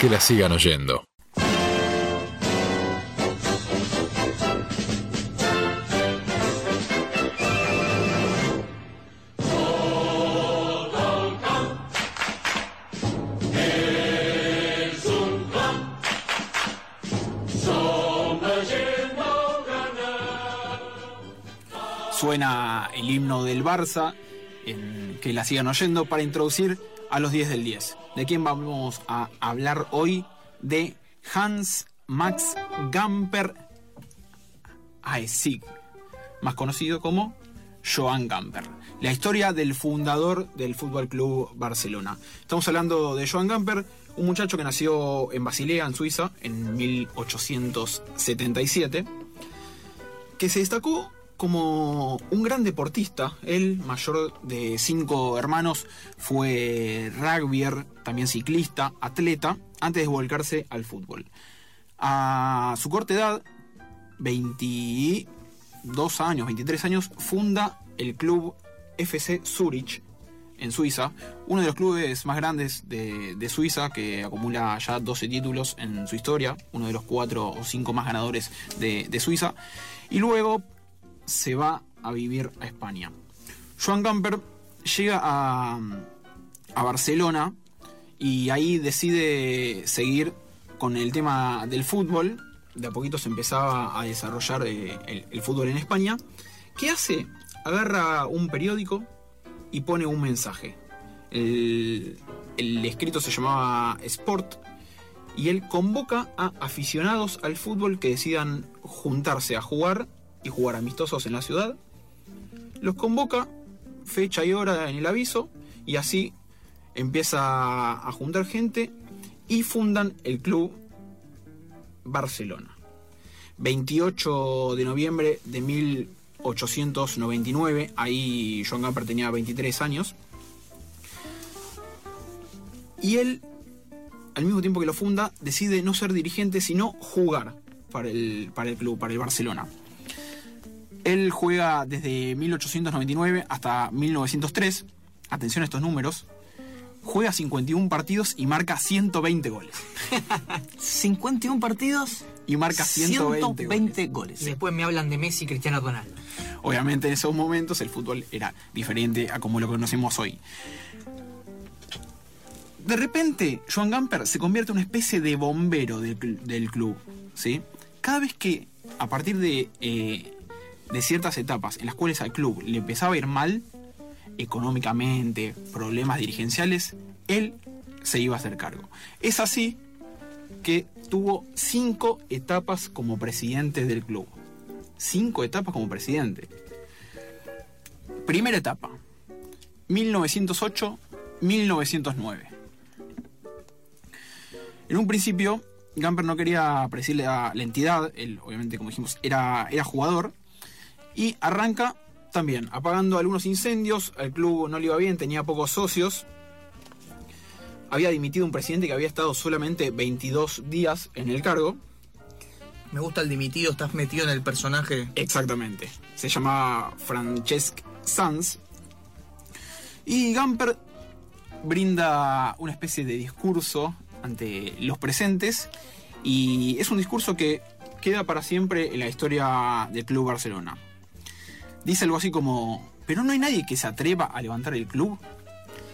Que la sigan oyendo. Suena el himno del Barça, en que la sigan oyendo, para introducir a los 10 del 10. ¿De quién vamos a hablar hoy? De Hans Max Gamper Aesig, más conocido como Joan Gamper. La historia del fundador del Fútbol Club Barcelona. Estamos hablando de Joan Gamper, un muchacho que nació en Basilea, en Suiza, en 1877, que se destacó como un gran deportista. Él, mayor de cinco hermanos, fue rugbyer, también ciclista, atleta, antes de volcarse al fútbol. A su corta edad, 22 años, 23 años, funda el club FC Zurich en Suiza, uno de los clubes más grandes de, Suiza que acumula ya 12 títulos en su historia, uno de los cuatro o cinco más ganadores de, de Suiza. Y luego se va a vivir a España. Joan Gamper llega a, Barcelona y ahí decide seguir con el tema del fútbol. De a poquito se empezaba a desarrollar eh, el, fútbol en España. ¿Qué hace? Agarra un periódico y pone un mensaje. El, el escrito se llamaba Sport y él convoca a aficionados al fútbol que decidan juntarse a jugar y jugar amistosos en la ciudad. Los convoca, fecha y hora en el aviso, y así empieza a juntar gente y fundan el club Barcelona. 28 de noviembre de 1899, ahí John Gamper tenía 23 años. Y él, al mismo tiempo que lo funda, decide no ser dirigente, sino jugar para el, para el club, para el Barcelona. Él juega desde 1899 hasta 1903. Atención a estos números. Juega 51 partidos y marca 120 goles. 51 partidos y marca 120, goles. Y después me hablan de Messi y Cristiano Ronaldo. Obviamente en esos momentos el fútbol era diferente a como lo conocemos hoy. De repente, Joan Gamper se convierte en una especie de bombero del, club. ¿sí? Cada vez que, a partir de eh, de ciertas etapas en las cuales al club le empezaba a ir mal, económicamente, problemas dirigenciales, él se iba a hacer cargo. Es así que tuvo cinco etapas como presidente del club. Cinco etapas como presidente. Primera etapa, 1908-1909. En un principio, Gamper no quería presidirle a la entidad, él obviamente como dijimos era, era jugador, y arranca también apagando algunos incendios. El club no le iba bien, tenía pocos socios. Había dimitido un presidente que había estado solamente 22 días en el cargo. Me gusta el dimitido, estás metido en el personaje. Exactamente. Se llamaba Francesc Sanz. Y Gamper brinda una especie de discurso ante los presentes. Y es un discurso que queda para siempre en la historia del Club Barcelona dice algo así como, pero no hay nadie que se atreva a levantar el club.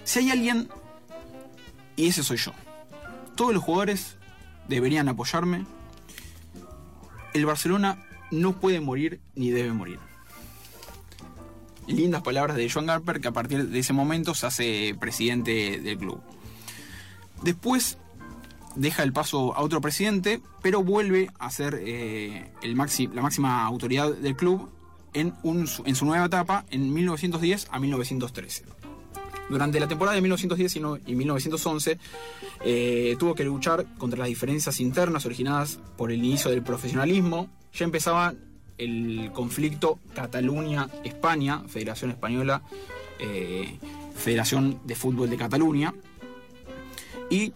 Si hay alguien, y ese soy yo. Todos los jugadores deberían apoyarme. El Barcelona no puede morir ni debe morir. Lindas palabras de Joan Garper que a partir de ese momento se hace presidente del club. Después deja el paso a otro presidente, pero vuelve a ser eh, el la máxima autoridad del club en, su nueva etapa en 1910 a 1913. Durante la temporada de 1910 y 1911 eh, tuvo que luchar contra las diferencias internas originadas por el inicio del profesionalismo. Ya empezaba el conflicto Cataluña-España, Federación Española, eh, Federación de Fútbol de Cataluña. Y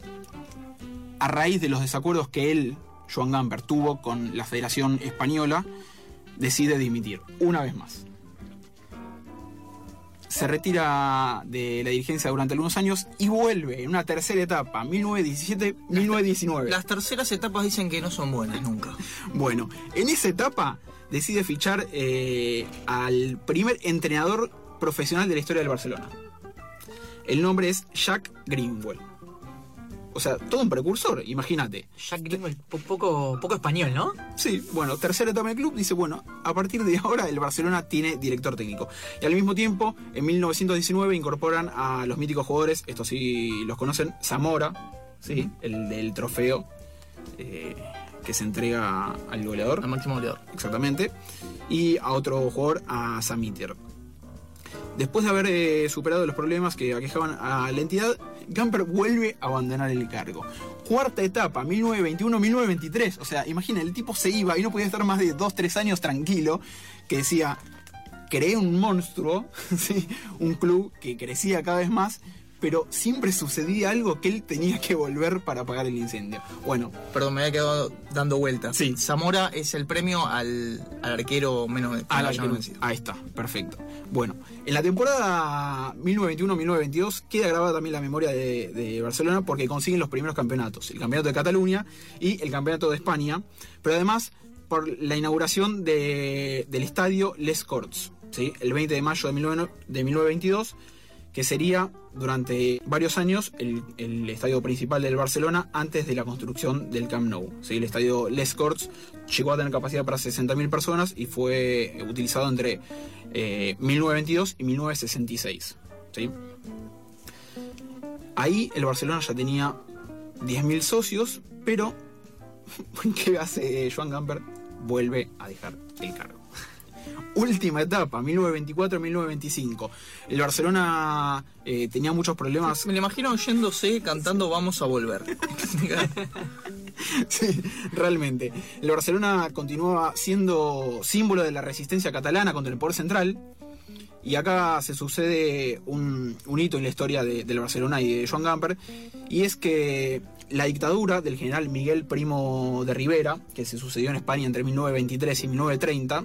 a raíz de los desacuerdos que él, Joan Gamper, tuvo con la Federación Española, decide dimitir una vez más. se retira de la dirigencia durante algunos años y vuelve en una tercera etapa, 1917-1919. Las terceras etapas dicen que no son buenas nunca. Bueno, en esa etapa decide fichar eh, al primer entrenador profesional de la historia del Barcelona. El nombre es Jack Greenwell. O sea, todo un precursor, imagínate. Jack po- poco, poco español, ¿no? Sí, bueno, tercera etapa del club, dice, bueno, a partir de ahora el Barcelona tiene director técnico. Y al mismo tiempo, en 1919 incorporan a los míticos jugadores, estos sí los conocen, Zamora, ¿sí? el del trofeo eh, que se entrega al goleador. Al máximo goleador. exactamente, y a otro jugador, a Samitier. Después de haber eh, superado los problemas que aquejaban a la entidad, Gamper vuelve a abandonar el cargo. Cuarta etapa, 1921-1923. O sea, imagina, el tipo se iba y no podía estar más de 2-3 años tranquilo, que decía, creé un monstruo, un club que crecía cada vez más, pero siempre sucedía algo que él tenía que volver para apagar el incendio. Bueno, Perdón, me había quedado dando vueltas. Sí. Zamora es el premio al, al arquero menos que- vencido. Ahí está, perfecto. Bueno, en la temporada 1921-1922 queda grabada también la memoria de, de Barcelona porque consiguen los primeros campeonatos, el campeonato de Cataluña y el campeonato de España, pero además por la inauguración de- del estadio Les Corts, ¿sí? el 20 de mayo de, 19 de 1922, que sería durante varios años el, estadio principal del Barcelona antes de la construcción del Camp Nou. El estadio Les Corts llegó a tener capacidad para 60.000 personas y fue utilizado entre eh, 1922 y 1966. ¿sí? Ahí el Barcelona ya tenía 10.000 socios, pero ¿qué hace Joan Gamper? Vuelve a dejar el cargo. Última etapa, 1924-1925. El Barcelona eh, tenía muchos problemas Me lo imagino oyéndose cantando Vamos a volver. Sí, realmente. El Barcelona continuaba siendo símbolo de la resistencia catalana contra el poder central. Y acá se sucede un, un hito en la historia de- del Barcelona y de Joan Gamper. Y es que la dictadura del general Miguel Primo de Rivera, que se sucedió en España entre 1923 y 1930,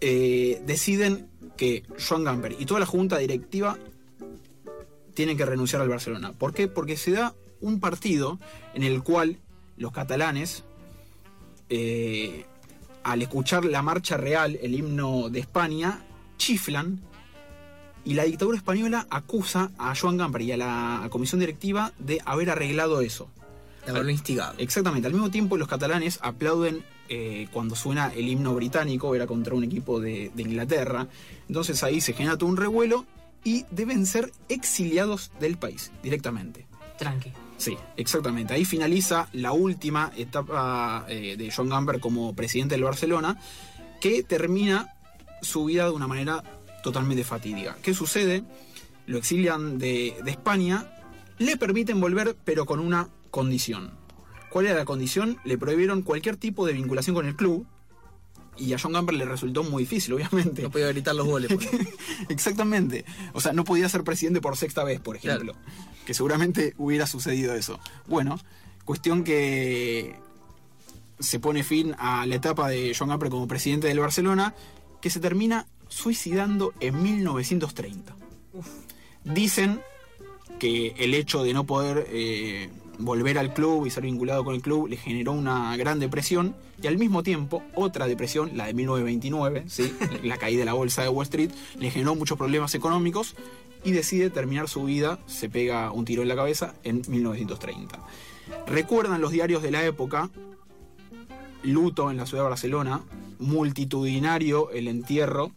eh, deciden que Joan Gamper y toda la junta directiva tienen que renunciar al Barcelona. ¿Por qué? Porque se da un partido en el cual los catalanes, eh, al escuchar la marcha real, el himno de España, chiflan y la dictadura española acusa a Joan Gamper y a la comisión directiva de haber arreglado eso. De haberlo instigado. Exactamente, al mismo tiempo los catalanes aplauden eh, cuando suena el himno británico, era contra un equipo de, de Inglaterra, entonces ahí se genera todo un revuelo y deben ser exiliados del país directamente. Tranqui. Sí, exactamente. Ahí finaliza la última etapa eh, de John Gamper como presidente del Barcelona, que termina su vida de una manera totalmente fatídica. ¿Qué sucede? Lo exilian de, de España, le permiten volver, pero con una condición. ¿Cuál era la condición? Le prohibieron cualquier tipo de vinculación con el club. Y a John Gamper le resultó muy difícil, obviamente. No podía gritar los goles. pues. Exactamente. O sea, no podía ser presidente por sexta vez, por ejemplo. Que seguramente hubiera sucedido eso. Bueno, cuestión que se pone fin a la etapa de John Gamper como presidente del Barcelona, que se termina suicidando en 1930. Dicen que el hecho de no poder eh, volver al club y ser vinculado con el club le generó una gran depresión y al mismo tiempo otra depresión, la de 1929, ¿sí? la caída de la bolsa de Wall Street, le generó muchos problemas económicos y decide terminar su vida, se pega un tiro en la cabeza en 1930. Recuerdan los diarios de la época, luto en la ciudad de Barcelona, multitudinario el entierro,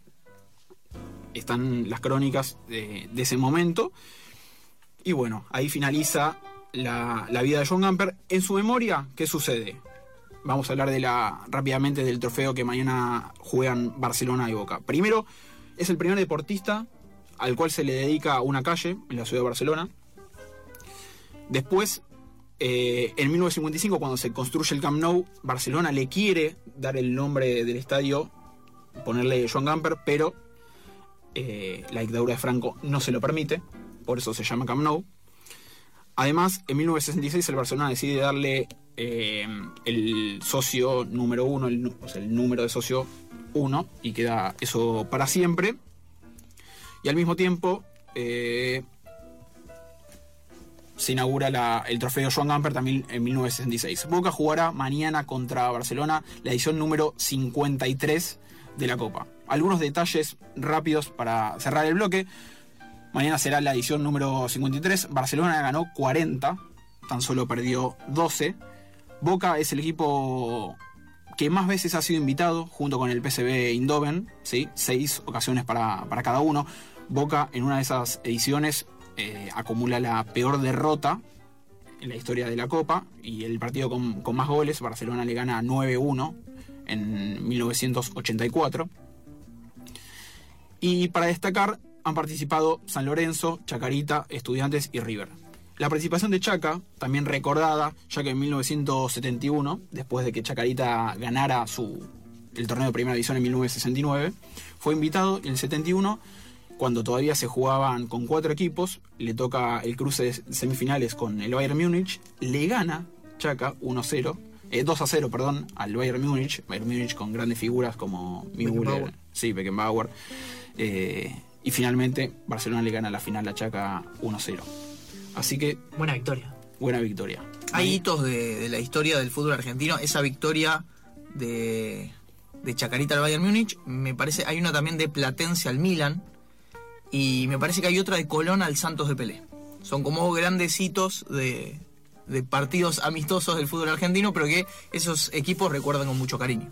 están las crónicas de, de ese momento. Y bueno, ahí finaliza la, vida de John Gamper. En su memoria, ¿qué sucede? Vamos a hablar rápidamente del trofeo que mañana juegan Barcelona y Boca. Primero, es el primer deportista al cual se le dedica una calle en la ciudad de Barcelona. Después, eh, en 1955, cuando se construye el Camp Nou, Barcelona le quiere dar el nombre del estadio, ponerle John Gamper, pero eh, la dictadura de Franco no se lo permite, por eso se llama Camp Nou. Además, en 1966 el Barcelona decide darle eh, el socio número uno, el, número de socio uno, y queda eso para siempre. Y al mismo tiempo eh, se inaugura el trofeo Joan Gamper también en 1966. Boca jugará mañana contra Barcelona la edición número 53 de la Copa. Algunos detalles rápidos para cerrar el bloque. Mañana será la edición número 53. Barcelona ganó 40, tan solo perdió 12. Boca es el equipo que más veces ha sido invitado, junto con el PSV Eindhoven, ¿sí? seis ocasiones para, para cada uno. Boca en una de esas ediciones eh, acumula la peor derrota en la historia de la Copa y el partido con, con más goles, Barcelona le gana 9-1 en 1984. Y para destacar han participado San Lorenzo, Chacarita, Estudiantes y River. La participación de Chaca, también recordada, ya que en 1971, después de que Chacarita ganara su, el torneo de primera división en 1969, fue invitado y en el 71, cuando todavía se jugaban con cuatro equipos, le toca el cruce de semifinales con el Bayern Múnich, le gana Chaca 1-0, eh, 2-0, perdón, al Bayern Múnich, Bayern Múnich con grandes figuras como Müller, Beckenbauer. sí, Beckenbauer, eh, y finalmente Barcelona le gana la final a Chaca 1-0. Así que Buena victoria. buena victoria. Hay hitos de, de la historia del fútbol argentino. Esa victoria de, de Chacarita al Bayern Múnich. Me parece, hay una también de Platense al Milan. Y me parece que hay otra de Colón al Santos de Pelé. Son como grandes hitos de, de partidos amistosos del fútbol argentino, pero que esos equipos recuerdan con mucho cariño.